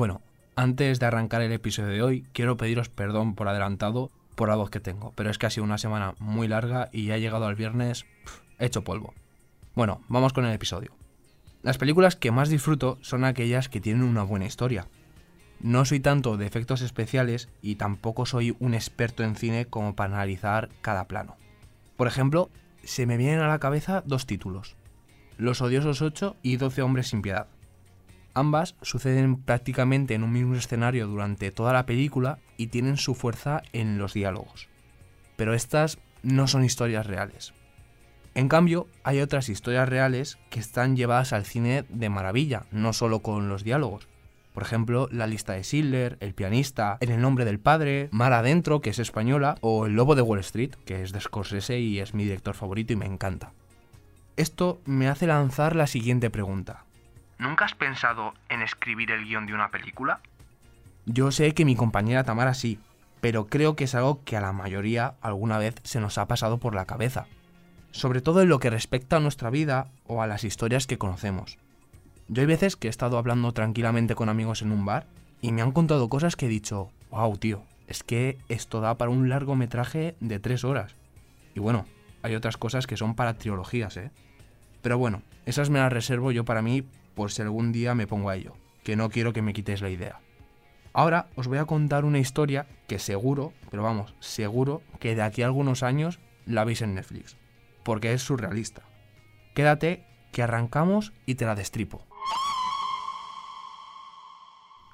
Bueno, antes de arrancar el episodio de hoy, quiero pediros perdón por adelantado por la voz que tengo, pero es que ha sido una semana muy larga y ya he llegado al viernes hecho polvo. Bueno, vamos con el episodio. Las películas que más disfruto son aquellas que tienen una buena historia. No soy tanto de efectos especiales y tampoco soy un experto en cine como para analizar cada plano. Por ejemplo, se me vienen a la cabeza dos títulos. Los odiosos 8 y 12 hombres sin piedad. Ambas suceden prácticamente en un mismo escenario durante toda la película y tienen su fuerza en los diálogos. Pero estas no son historias reales. En cambio, hay otras historias reales que están llevadas al cine de maravilla, no solo con los diálogos. Por ejemplo, La lista de Schindler, El pianista, En el nombre del padre, Mar adentro, que es española, o El lobo de Wall Street, que es de Scorsese y es mi director favorito y me encanta. Esto me hace lanzar la siguiente pregunta. ¿Nunca has pensado en escribir el guion de una película? Yo sé que mi compañera Tamara sí, pero creo que es algo que a la mayoría alguna vez se nos ha pasado por la cabeza, sobre todo en lo que respecta a nuestra vida o a las historias que conocemos. Yo hay veces que he estado hablando tranquilamente con amigos en un bar y me han contado cosas que he dicho, wow, tío, es que esto da para un largometraje de tres horas. Y bueno, hay otras cosas que son para trilogías, ¿eh? Pero bueno, esas me las reservo yo para mí por si algún día me pongo a ello, que no quiero que me quitéis la idea. Ahora os voy a contar una historia que seguro, pero vamos, seguro que de aquí a algunos años la veis en Netflix, porque es surrealista. Quédate, que arrancamos y te la destripo.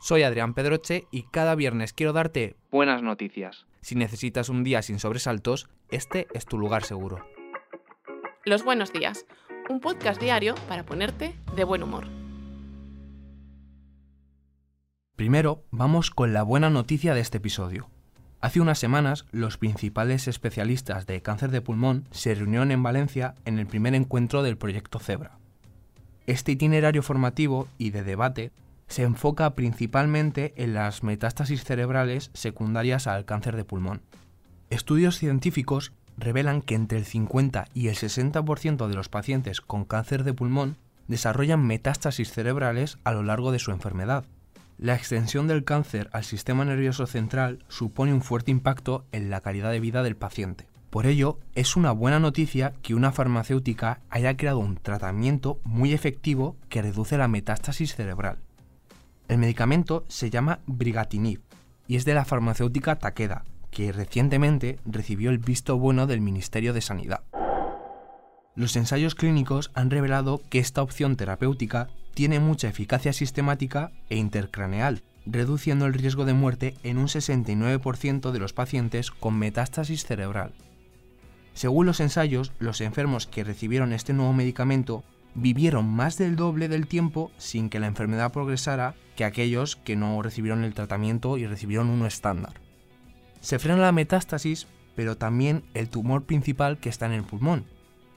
Soy Adrián Pedroche y cada viernes quiero darte buenas noticias. Si necesitas un día sin sobresaltos, este es tu lugar seguro. Los buenos días, un podcast diario para ponerte de buen humor. Primero, vamos con la buena noticia de este episodio. Hace unas semanas, los principales especialistas de cáncer de pulmón se reunieron en Valencia en el primer encuentro del proyecto Zebra. Este itinerario formativo y de debate se enfoca principalmente en las metástasis cerebrales secundarias al cáncer de pulmón. Estudios científicos revelan que entre el 50 y el 60% de los pacientes con cáncer de pulmón desarrollan metástasis cerebrales a lo largo de su enfermedad. La extensión del cáncer al sistema nervioso central supone un fuerte impacto en la calidad de vida del paciente. Por ello, es una buena noticia que una farmacéutica haya creado un tratamiento muy efectivo que reduce la metástasis cerebral. El medicamento se llama Brigatinib y es de la farmacéutica Takeda, que recientemente recibió el visto bueno del Ministerio de Sanidad. Los ensayos clínicos han revelado que esta opción terapéutica tiene mucha eficacia sistemática e intercraneal, reduciendo el riesgo de muerte en un 69% de los pacientes con metástasis cerebral. Según los ensayos, los enfermos que recibieron este nuevo medicamento vivieron más del doble del tiempo sin que la enfermedad progresara que aquellos que no recibieron el tratamiento y recibieron uno estándar. Se frena la metástasis, pero también el tumor principal que está en el pulmón.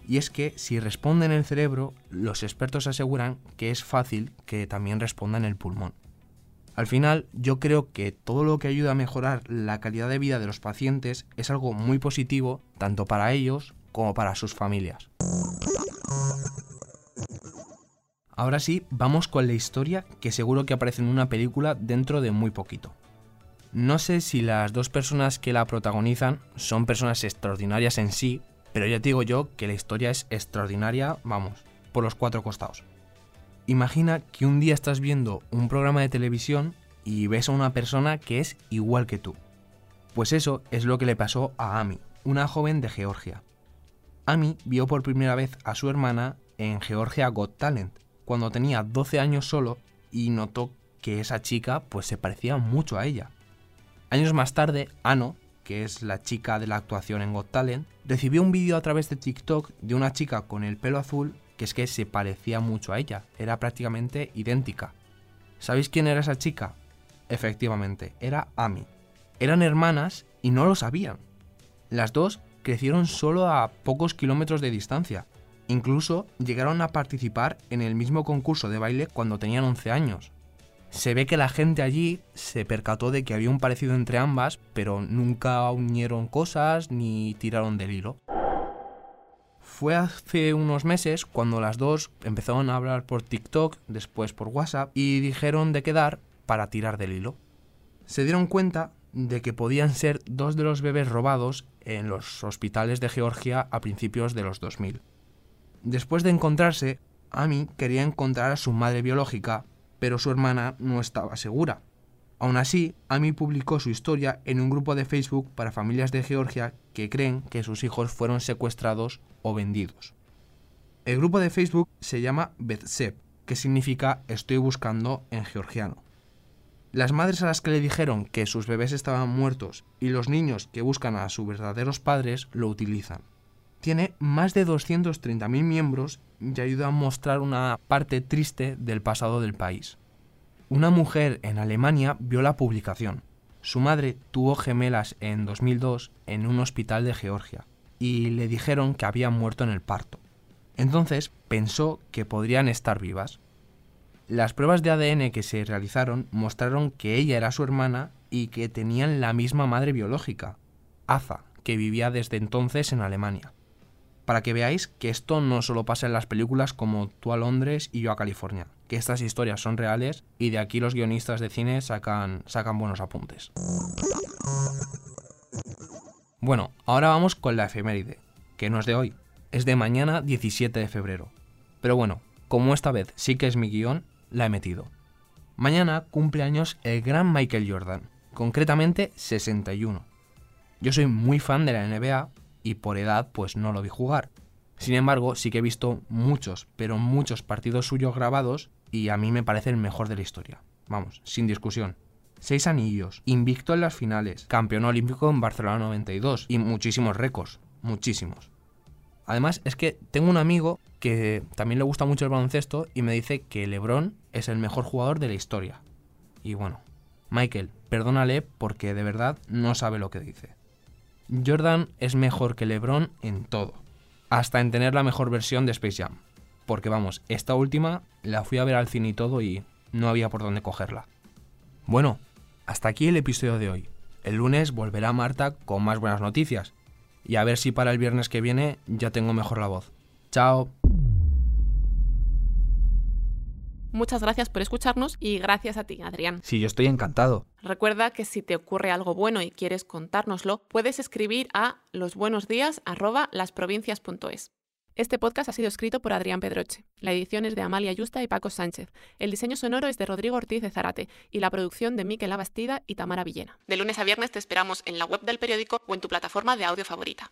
Y es que si responde en el cerebro, los expertos aseguran que es fácil que también responda en el pulmón. Al final, yo creo que todo lo que ayuda a mejorar la calidad de vida de los pacientes es algo muy positivo tanto para ellos como para sus familias. Ahora sí, vamos con la historia que seguro que aparece en una película dentro de muy poquito. No sé si las dos personas que la protagonizan son personas extraordinarias en sí, pero ya te digo yo que la historia es extraordinaria, vamos, por los cuatro costados. Imagina que un día estás viendo un programa de televisión y ves a una persona que es igual que tú. Pues eso es lo que le pasó a Amy, una joven de Georgia. Amy vio por primera vez a su hermana en Georgia Got Talent, cuando tenía 12 años solo y notó que esa chica pues se parecía mucho a ella. Años más tarde, Ano, que es la chica de la actuación en Got Talent, recibió un vídeo a través de TikTok de una chica con el pelo azul que es que se parecía mucho a ella, era prácticamente idéntica. ¿Sabéis quién era esa chica? Efectivamente, era Amy. Eran hermanas y no lo sabían. Las dos crecieron solo a pocos kilómetros de distancia. Incluso llegaron a participar en el mismo concurso de baile cuando tenían 11 años. Se ve que la gente allí se percató de que había un parecido entre ambas, pero nunca unieron cosas ni tiraron del hilo. Fue hace unos meses cuando las dos empezaron a hablar por TikTok, después por WhatsApp, y dijeron de quedar para tirar del hilo. Se dieron cuenta de que podían ser dos de los bebés robados en los hospitales de Georgia a principios de los 2000. Después de encontrarse, Amy quería encontrar a su madre biológica, pero su hermana no estaba segura. Aún así, Amy publicó su historia en un grupo de Facebook para familias de Georgia que creen que sus hijos fueron secuestrados o vendidos. El grupo de Facebook se llama Betsep, que significa estoy buscando en georgiano. Las madres a las que le dijeron que sus bebés estaban muertos y los niños que buscan a sus verdaderos padres lo utilizan. Tiene más de 230.000 miembros y ayuda a mostrar una parte triste del pasado del país. Una mujer en Alemania vio la publicación. Su madre tuvo gemelas en 2002 en un hospital de Georgia y le dijeron que habían muerto en el parto. Entonces pensó que podrían estar vivas. Las pruebas de ADN que se realizaron mostraron que ella era su hermana y que tenían la misma madre biológica, Aza, que vivía desde entonces en Alemania. Para que veáis que esto no solo pasa en las películas como Tú a Londres y yo a California, que estas historias son reales y de aquí los guionistas de cine sacan, buenos apuntes. Bueno, ahora vamos con la efeméride, que no es de hoy, es de mañana 17 de febrero. Pero bueno, como esta vez sí que es mi guion, la he metido. Mañana cumple años el gran Michael Jordan, concretamente 61. Yo soy muy fan de la NBA y por edad pues no lo vi jugar. Sin embargo, sí que he visto muchos, pero muchos partidos suyos grabados y a mí me parece el mejor de la historia. Vamos, sin discusión. Seis anillos, invicto en las finales, campeón olímpico en Barcelona 92 y muchísimos récords, muchísimos. Además, es que tengo un amigo que también le gusta mucho el baloncesto y me dice que LeBron es el mejor jugador de la historia. Y bueno, Michael, perdónale porque de verdad no sabe lo que dice. Jordan es mejor que LeBron en todo, hasta en tener la mejor versión de Space Jam. Porque vamos, esta última la fui a ver al cine y todo y no había por dónde cogerla. Bueno, hasta aquí el episodio de hoy. El lunes volverá Marta con más buenas noticias. Y a ver si para el viernes que viene ya tengo mejor la voz. Chao. Muchas gracias por escucharnos y gracias a ti, Adrián. Sí, yo estoy encantado. Recuerda que si te ocurre algo bueno y quieres contárnoslo, puedes escribir a losbuenosdías@lasprovincias.es. Este podcast ha sido escrito por Adrián Pedroche. La edición es de Amalia Yusta y Paco Sánchez. El diseño sonoro es de Rodrigo Ortiz de Zarate y la producción de Miquel Abastida y Tamara Villena. De lunes a viernes te esperamos en la web del periódico o en tu plataforma de audio favorita.